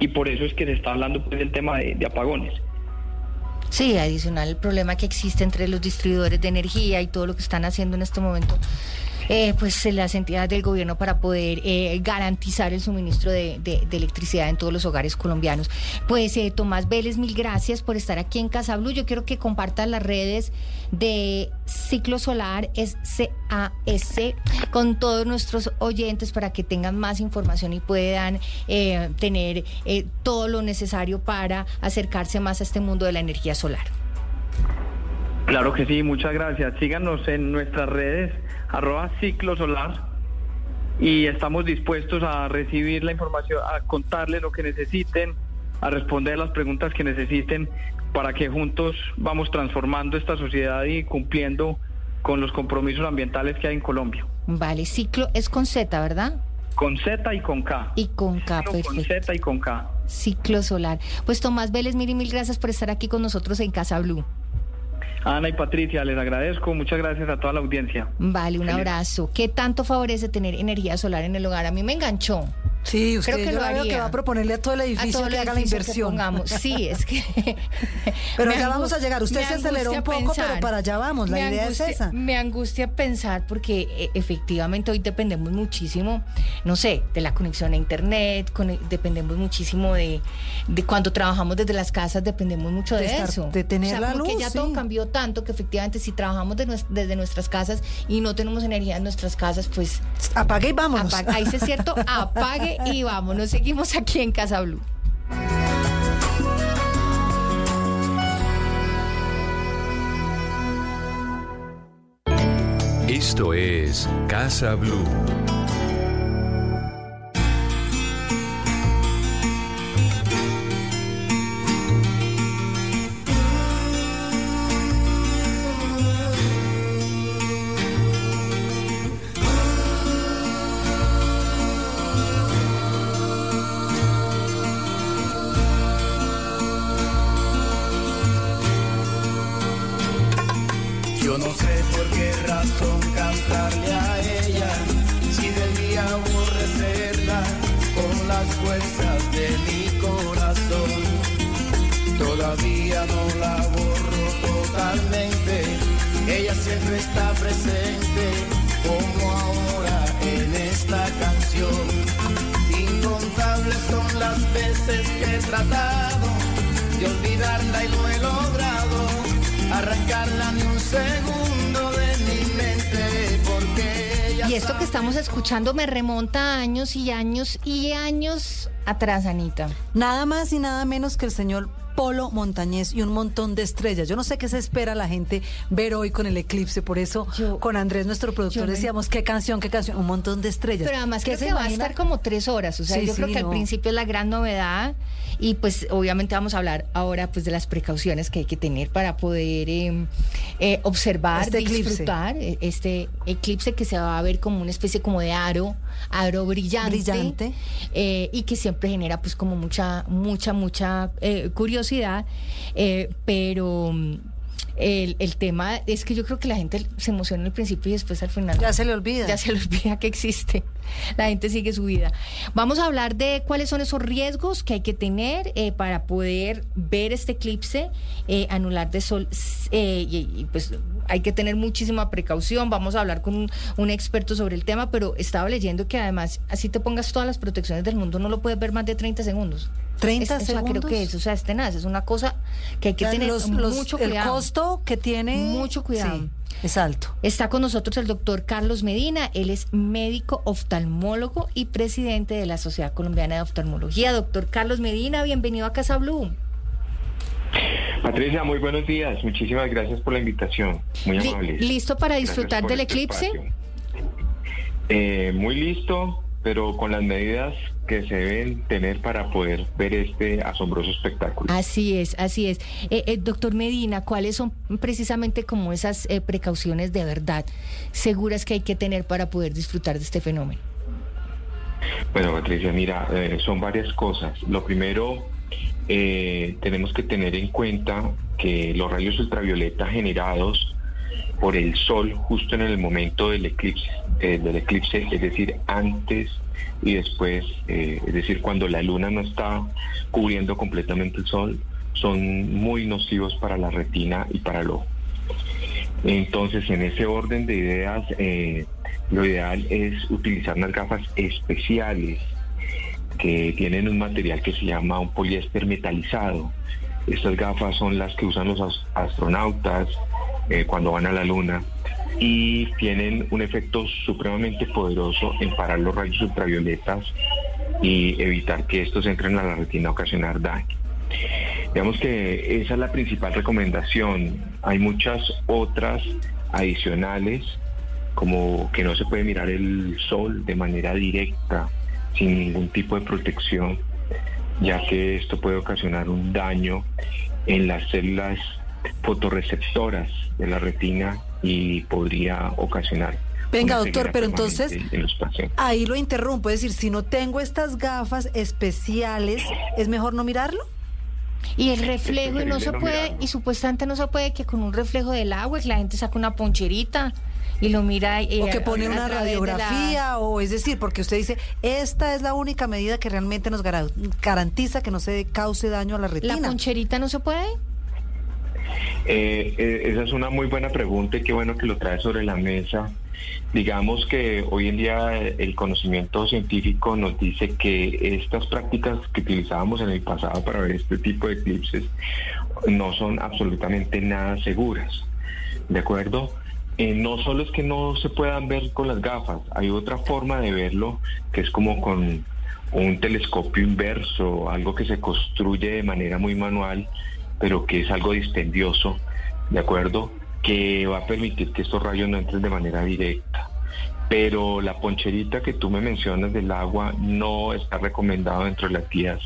Y por eso es que se está hablando pues, del tema de, de apagones. Sí, adicional el problema que existe entre los distribuidores de energía y todo lo que están haciendo en este momento. Eh, pues las entidades del gobierno para poder eh, garantizar el suministro de, electricidad en todos los hogares colombianos. Pues eh, Tomás Vélez, mil gracias por estar aquí en Casa. Yo quiero que compartas las redes de Ciclo Solar, es CAS, con todos nuestros oyentes para que tengan más información y puedan eh, tener todo lo necesario para acercarse más a este mundo de la energía solar. Claro que sí, muchas gracias. Síganos en nuestras redes, arroba ciclo solar, y estamos dispuestos a recibir la información, a contarles lo que necesiten, a responder las preguntas que necesiten para que juntos vamos transformando esta sociedad y cumpliendo con los compromisos ambientales que hay en Colombia. Vale, ciclo es con Z, ¿verdad? Con Z y con K. Y con K, Con perfecto. Z y con K. Ciclo solar. Pues Tomás Vélez, mil y mil gracias por estar aquí con nosotros en Casa Blue. Ana y Patricia, les agradezco. Muchas gracias a toda la audiencia. Vale, un Feliz. abrazo. ¿Qué tanto favorece tener energía solar en el hogar? A mí me enganchó. Sí, usted Creo que yo lo haría. que va a proponerle a todo el edificio todo el que haga la inversión. pongamos. Sí, es que. Pero ya vamos a llegar. Usted se aceleró un poco, pero para allá vamos. La Me idea angustia- es esa. Me angustia pensar porque eh, efectivamente hoy dependemos muchísimo, no sé, de la conexión a internet, con- dependemos muchísimo de, de cuando trabajamos desde las casas, dependemos mucho de, De estar- eso. de tener O sea, la como que luz, ya sí. todo cambió tanto que efectivamente si trabajamos de nues- desde nuestras casas y no tenemos energía en nuestras casas, pues apague y vámonos. Apague- ahí sí es cierto, apague y vámonos. Seguimos aquí en Casa Blue. Esto es Casa Blue. años y años y años atrás, Anita. Nada más y nada menos que el señor Polo Montañés y un montón de estrellas. Yo no sé qué se espera la gente ver hoy con el eclipse, por eso con Andrés, nuestro productor, decíamos qué canción, qué canción, un montón de estrellas. Pero además que imagina? va a estar como tres horas, o sea, yo creo que al principio es la gran novedad. Y pues obviamente vamos a hablar ahora pues de las precauciones que hay que tener para poder eh, eh, observar, Este disfrutar eh, este eclipse que se va a ver como una especie como de aro, aro brillante. Brillante. eh, y que siempre genera pues como mucha, mucha, mucha curiosidad. pero el, el tema es que yo creo que la gente se emociona al principio y después al final. Ya se le olvida. Ya se le olvida que existe. La gente sigue su vida. Vamos a hablar de cuáles son esos riesgos que hay que tener eh, para poder ver este eclipse, eh, anular de sol. eh, y, y, pues hay que tener muchísima precaución. Vamos a hablar con un, un experto sobre el tema, pero estaba leyendo que además, así te pongas todas las protecciones del mundo, no lo puedes ver más de 30 segundos. 30 Es- o sea, creo segundos. que es, o sea, es tenaz, es una cosa que hay que tener los- los- mucho el cuidado. costo que tiene. Mucho cuidado. Sí, es alto. Está con nosotros el doctor Carlos Medina. Él es médico oftalmólogo y presidente de la Sociedad Colombiana de Oftalmología. Doctor Carlos Medina, bienvenido a Casa Blue. Patricia, muy buenos días. Muchísimas gracias por la invitación. Muy amable. ¿Listo para disfrutar del este eclipse? Eh, muy listo, pero con las medidas que se deben tener para poder ver este asombroso espectáculo. Así es, así es. Eh, eh, doctor Medina, ¿cuáles son precisamente como esas precauciones de verdad seguras que hay que tener para poder disfrutar de este fenómeno? Bueno, Patricia, mira, son varias cosas. Lo primero, tenemos que tener en cuenta que los rayos ultravioleta generados por el sol justo en el momento del eclipse, eh, del eclipse, es decir, antes y después, eh, es decir, cuando la luna no está cubriendo completamente el sol, son muy nocivos para la retina y para el ojo. Entonces, en ese orden de ideas, eh, lo ideal es utilizar unas gafas especiales que tienen un material que se llama un poliéster metalizado. Estas gafas son las que usan los astronautas, eh, cuando van a la luna y tienen un efecto supremamente poderoso en parar los rayos ultravioletas y evitar que estos entren a la retina a ocasionar daño. Digamos que esa es la principal recomendación. Hay muchas otras adicionales, como que no se puede mirar el sol de manera directa, sin ningún tipo de protección, ya que esto puede ocasionar un daño en las células fotorreceptoras de la retina y podría ocasionar. Venga, doctor, pero entonces ahí lo interrumpo, es decir, si no tengo estas gafas especiales, ¿es mejor no mirarlo? Y el reflejo, y no se puede, y supuestamente no se puede que con un reflejo del agua, que la gente saca una poncherita y lo mira. o que pone una radiografía, o es decir, porque usted dice, esta es la única medida que realmente nos garantiza que no se cause daño a la retina. ¿La poncherita no se puede? Eh, eh, esa es una muy buena pregunta y qué bueno que lo trae sobre la mesa. Digamos que hoy en día el conocimiento científico nos dice que estas prácticas que utilizábamos en el pasado para ver este tipo de eclipses no son absolutamente nada seguras. ¿De acuerdo? Eh, no solo es que no se puedan ver con las gafas, hay otra forma de verlo que es como con un telescopio inverso, algo que se construye de manera muy manual pero que es algo dispendioso, ¿de acuerdo? Que va a permitir que estos rayos no entren de manera directa. Pero la poncherita que tú me mencionas del agua no está recomendado dentro de las guías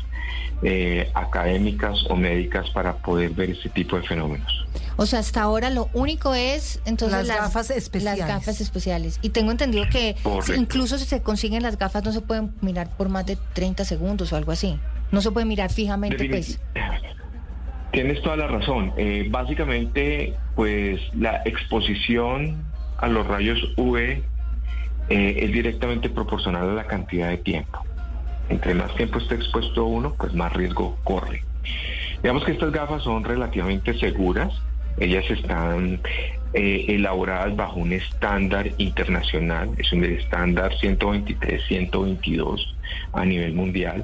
eh, académicas o médicas para poder ver ese tipo de fenómenos. O sea, hasta ahora lo único es entonces las, gafas especiales. Las gafas especiales. Y tengo entendido que incluso si se consiguen las gafas no se pueden mirar por más de 30 segundos o algo así. No se puede mirar fijamente, pues. Tienes toda la razón. Eh, básicamente, pues la exposición a los rayos UV eh, es directamente proporcional a la cantidad de tiempo. Entre más tiempo esté expuesto uno, pues más riesgo corre. Digamos que estas gafas son relativamente seguras. Ellas están eh, elaboradas bajo un estándar internacional, es un estándar 123-122 a nivel mundial,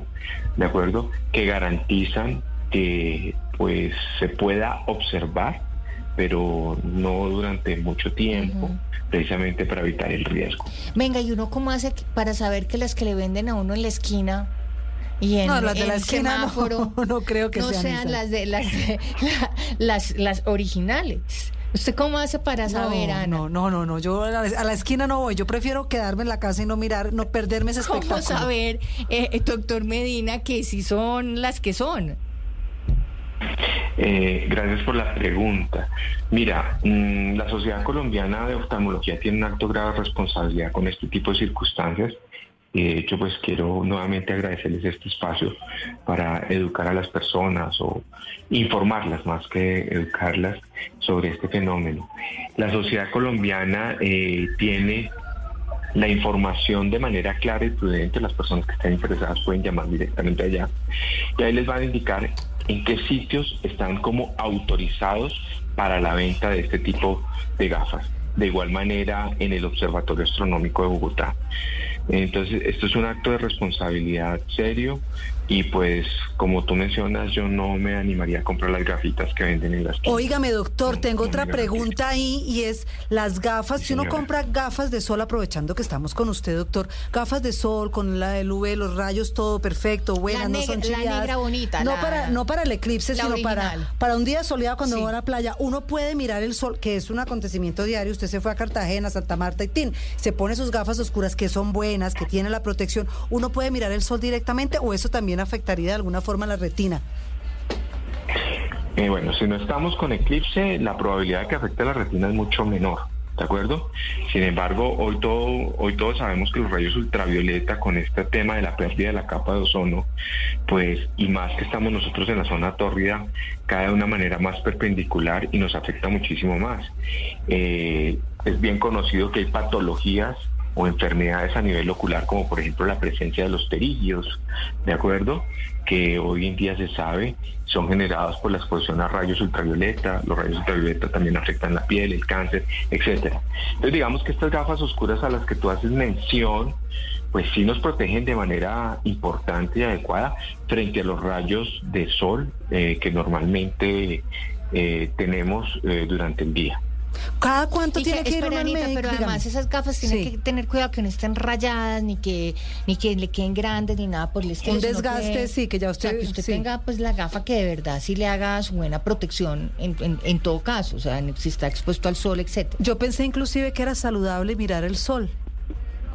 ¿de acuerdo? Que garantizan que pues se pueda observar, pero no durante mucho tiempo, precisamente para evitar el riesgo. Venga, ¿y uno cómo hace para saber que las que le venden a uno en la esquina y en, no, las de la esquina no, creo que sean, las de las, las, las originales? ¿Usted cómo hace para saber, Ana? No, no, no, no. Yo a la, esquina no voy. Yo prefiero quedarme en la casa y no mirar, no perderme ese espectáculo. ¿Cómo saber, eh, doctor Medina, que si son las que son? Eh, gracias por la pregunta. Mira, mm, la Sociedad Colombiana de Oftalmología tiene un alto grado de responsabilidad con este tipo de circunstancias de hecho pues quiero nuevamente agradecerles este espacio para educar a las personas o informarlas más que educarlas sobre este fenómeno. La sociedad colombiana eh, tiene la información de manera clara y prudente, las personas que estén interesadas pueden llamar directamente allá y ahí les van a indicar en qué sitios están como autorizados para la venta de este tipo de gafas. De igual manera en el Observatorio Astronómico de Bogotá. Entonces, esto es un acto de responsabilidad serio y pues como tú mencionas, yo no me animaría a comprar las gafitas que venden en las tiendas. Óigame, doctor, tengo otra pregunta ahí y es las gafas, si uno compra gafas de sol, aprovechando que estamos con usted, doctor, gafas de sol con la del UV, los rayos, todo perfecto, buenas, no son La chilladas. negra bonita. No la- para, no para el eclipse, la sino para, para un día soleado cuando Sí. va a la playa. Uno puede mirar el sol, que es un acontecimiento diario. Usted se fue a Cartagena, Santa Marta y Tin. Se pone sus gafas oscuras que son buenas, que tienen la protección. ¿Uno puede mirar el sol directamente o eso también afectaría de alguna forma la retina? Eh, bueno, si no estamos con eclipse, la probabilidad de que afecte la retina es mucho menor, ¿de acuerdo? Sin embargo, hoy, todo, hoy todos sabemos que los rayos ultravioleta con este tema de la pérdida de la capa de ozono, pues, y más que estamos nosotros en la zona tórrida, cae de una manera más perpendicular y nos afecta muchísimo más. Eh, es bien conocido que hay patologías o enfermedades a nivel ocular, como por ejemplo la presencia de los pterigios, ¿de acuerdo? Que hoy en día se sabe son generados por la exposición a rayos ultravioleta, los rayos ultravioleta también afectan la piel, el cáncer, etcétera. Entonces digamos que estas gafas oscuras a las que tú haces mención, pues sí nos protegen de manera importante y adecuada frente a los rayos de sol eh, que normalmente eh, tenemos eh, durante el día. ¿Cada cuánto Y tiene que, ir al Anita, médico? pero Dígame. además esas gafas tienen Sí. que tener cuidado que no estén rayadas, ni que ni que le queden grandes, ni nada por el estilo. Un desgaste, sí, que ya o sea, usted- que usted sí. tenga pues la gafa que de verdad sí le haga su buena protección en, en- en todo caso, o sea, si está expuesto al sol, etcétera. Yo pensé inclusive que era saludable mirar el sol.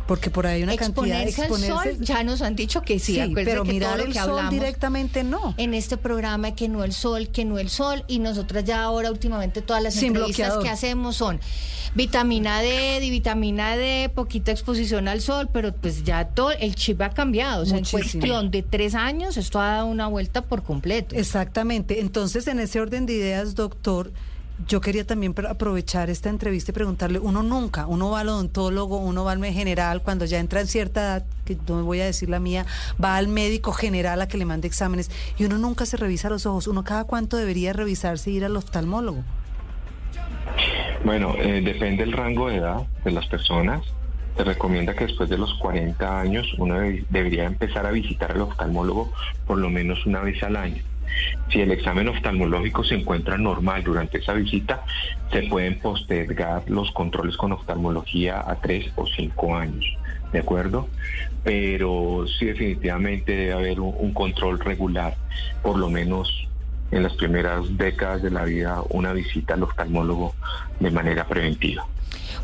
Porque por ahí hay una cantidad de Exponerse al sol, ya nos han dicho que sí, Sí, pero que mirar todo lo el que sol hablamos directamente no. En este programa que no el sol, que no el sol y nosotras ya ahora últimamente todas las Sin entrevistas bloqueador. que hacemos son vitamina D, vitamina D, poquita exposición al sol, pero pues ya todo el chip ha cambiado, o sea, Muchísimo. en cuestión de tres años esto ha dado una vuelta por completo. Exactamente. Entonces, en ese orden de ideas, doctor, yo quería también aprovechar esta entrevista y preguntarle, uno nunca, uno va al odontólogo, uno va al general, cuando ya entra en cierta edad, que no voy a decir la mía, va al médico general a que le mande exámenes y uno nunca se revisa los ojos. Uno cada cuánto debería revisarse e ir al oftalmólogo. Bueno, eh, depende del rango de edad de las personas. Se recomienda que después de los 40 años uno debe- debería empezar a visitar al oftalmólogo por lo menos una vez al año. Si el examen oftalmológico se encuentra normal durante esa visita, se pueden postergar los controles con oftalmología a tres o cinco años, ¿de acuerdo? Pero sí definitivamente debe haber un, control regular, por lo menos en las primeras décadas de la vida, una visita al oftalmólogo de manera preventiva.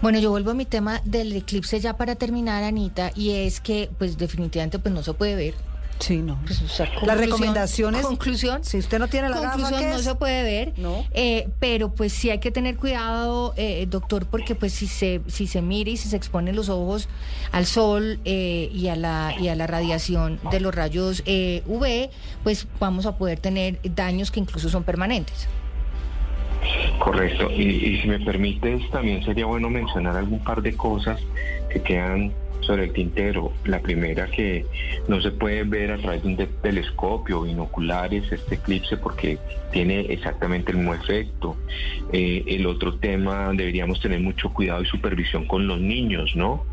Bueno, yo vuelvo a mi tema del eclipse ya para terminar, Anita, y es que pues definitivamente pues no se puede ver. Sí, no. Pues, o sea, Las conclusión- recomendaciones. Conclusión. Si usted no tiene la gafa, Conclusión ¿qué no es? se puede ver, No. eh, pero pues sí hay que tener cuidado, eh, doctor, porque pues si se si se mira y si se exponen los ojos al sol eh, y a la y a la radiación de los rayos eh, UV, pues vamos a poder tener daños que incluso son permanentes. Correcto. Y, y si me permites, también sería bueno mencionar algún par de cosas que quedan sobre el tintero. La primera que no se puede ver a través de un telescopio binoculares este eclipse porque tiene exactamente el mismo efecto. Eh, el otro tema, deberíamos tener mucho cuidado y supervisión con los niños, ¿no?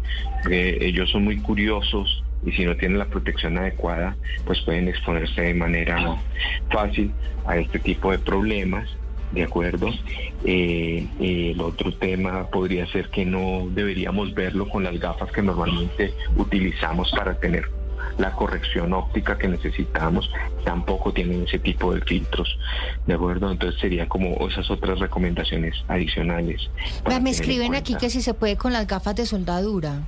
Eh, ellos son muy curiosos y si no tienen la protección adecuada, pues pueden exponerse de manera fácil a este tipo de problemas. ¿De acuerdo? Eh, eh, el otro tema podría ser que no deberíamos verlo con las gafas que normalmente utilizamos para tener la corrección óptica que necesitamos, tampoco tienen ese tipo de filtros, ¿de acuerdo? Entonces sería como esas otras recomendaciones adicionales. Vea, me escriben aquí que si se puede con las gafas de soldadura.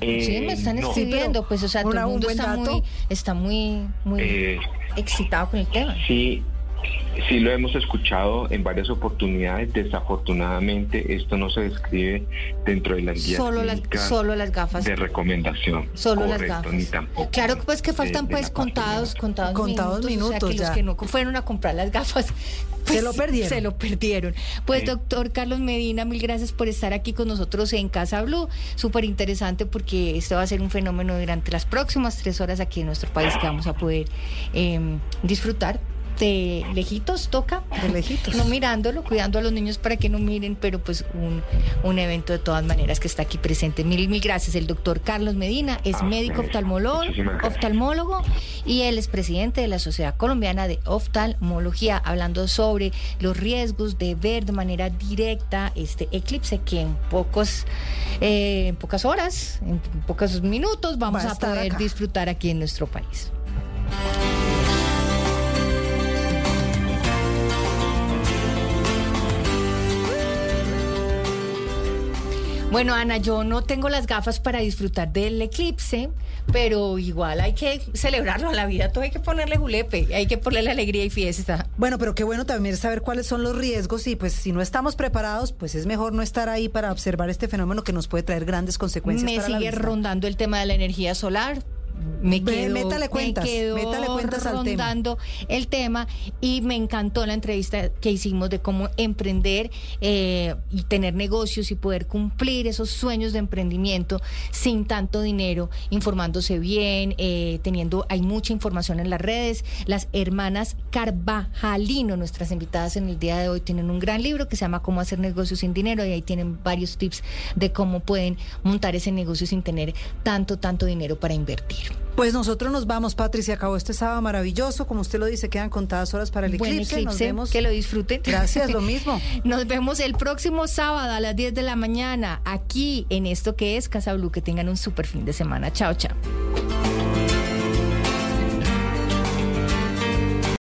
Eh, sí, me están no. escribiendo, pues o sea, todo el un mundo está dato. muy está muy muy Eh, excitado con el tema. Sí, sí lo hemos escuchado en varias oportunidades. Desafortunadamente esto no se describe dentro de las guías Solo las solo las gafas. de recomendación. Solo las gafas. ni tampoco Claro que pues que faltan de pues la contados, contados, Contados minutos, o sea, minutos que ya. los que no fueron a comprar las gafas pues, Se lo perdieron. Se lo perdieron. Pues Sí. doctor Carlos Medina, mil gracias por estar aquí con nosotros en Casa Blue. Súper interesante porque esto va a ser un fenómeno durante las próximas tres horas aquí en nuestro país que vamos a poder eh, disfrutar de lejitos toca. De lejitos. No mirándolo, cuidando a los niños para que no miren, pero pues un, un evento de todas maneras que está aquí presente. Mil, mil gracias. El doctor Carlos Medina es Ah, médico oftalmólogo, y él es presidente de la Sociedad Colombiana de Oftalmología, hablando sobre los riesgos de ver de manera directa este eclipse que en pocos, eh, en pocas horas, en pocos minutos vamos Va a poder acá. disfrutar aquí en nuestro país. Bueno, Ana, yo no tengo las gafas para disfrutar del eclipse, pero igual hay que celebrarlo a la vida, todo hay que ponerle julepe, hay que ponerle alegría y fiesta. Bueno, pero qué bueno también saber cuáles son los riesgos y pues si no estamos preparados, pues es mejor no estar ahí para observar este fenómeno que nos puede traer grandes consecuencias. Me para la sigue rondando el tema de la energía solar. Me quedo, métale cuentas, me quedo métale cuentas al tema. rondando el tema y me encantó la entrevista que hicimos de cómo emprender eh, y tener negocios y poder cumplir esos sueños de emprendimiento sin tanto dinero, informándose bien, eh, teniendo, hay mucha información en las redes. Las hermanas Carvajalino, nuestras invitadas en el día de hoy, tienen un gran libro que se llama Cómo hacer negocios sin dinero y ahí tienen varios tips de cómo pueden montar ese negocio sin tener tanto, tanto dinero para invertir. Pues nosotros nos vamos, Patricia. Acabó este sábado maravilloso. Como usted lo dice, quedan contadas horas para el Buen eclipse. Nos vemos. que lo disfruten. Gracias, lo mismo. Nos vemos el próximo sábado a las 10 de la mañana aquí en esto que es Casa Blue. Que tengan un super fin de semana. Chao, chao.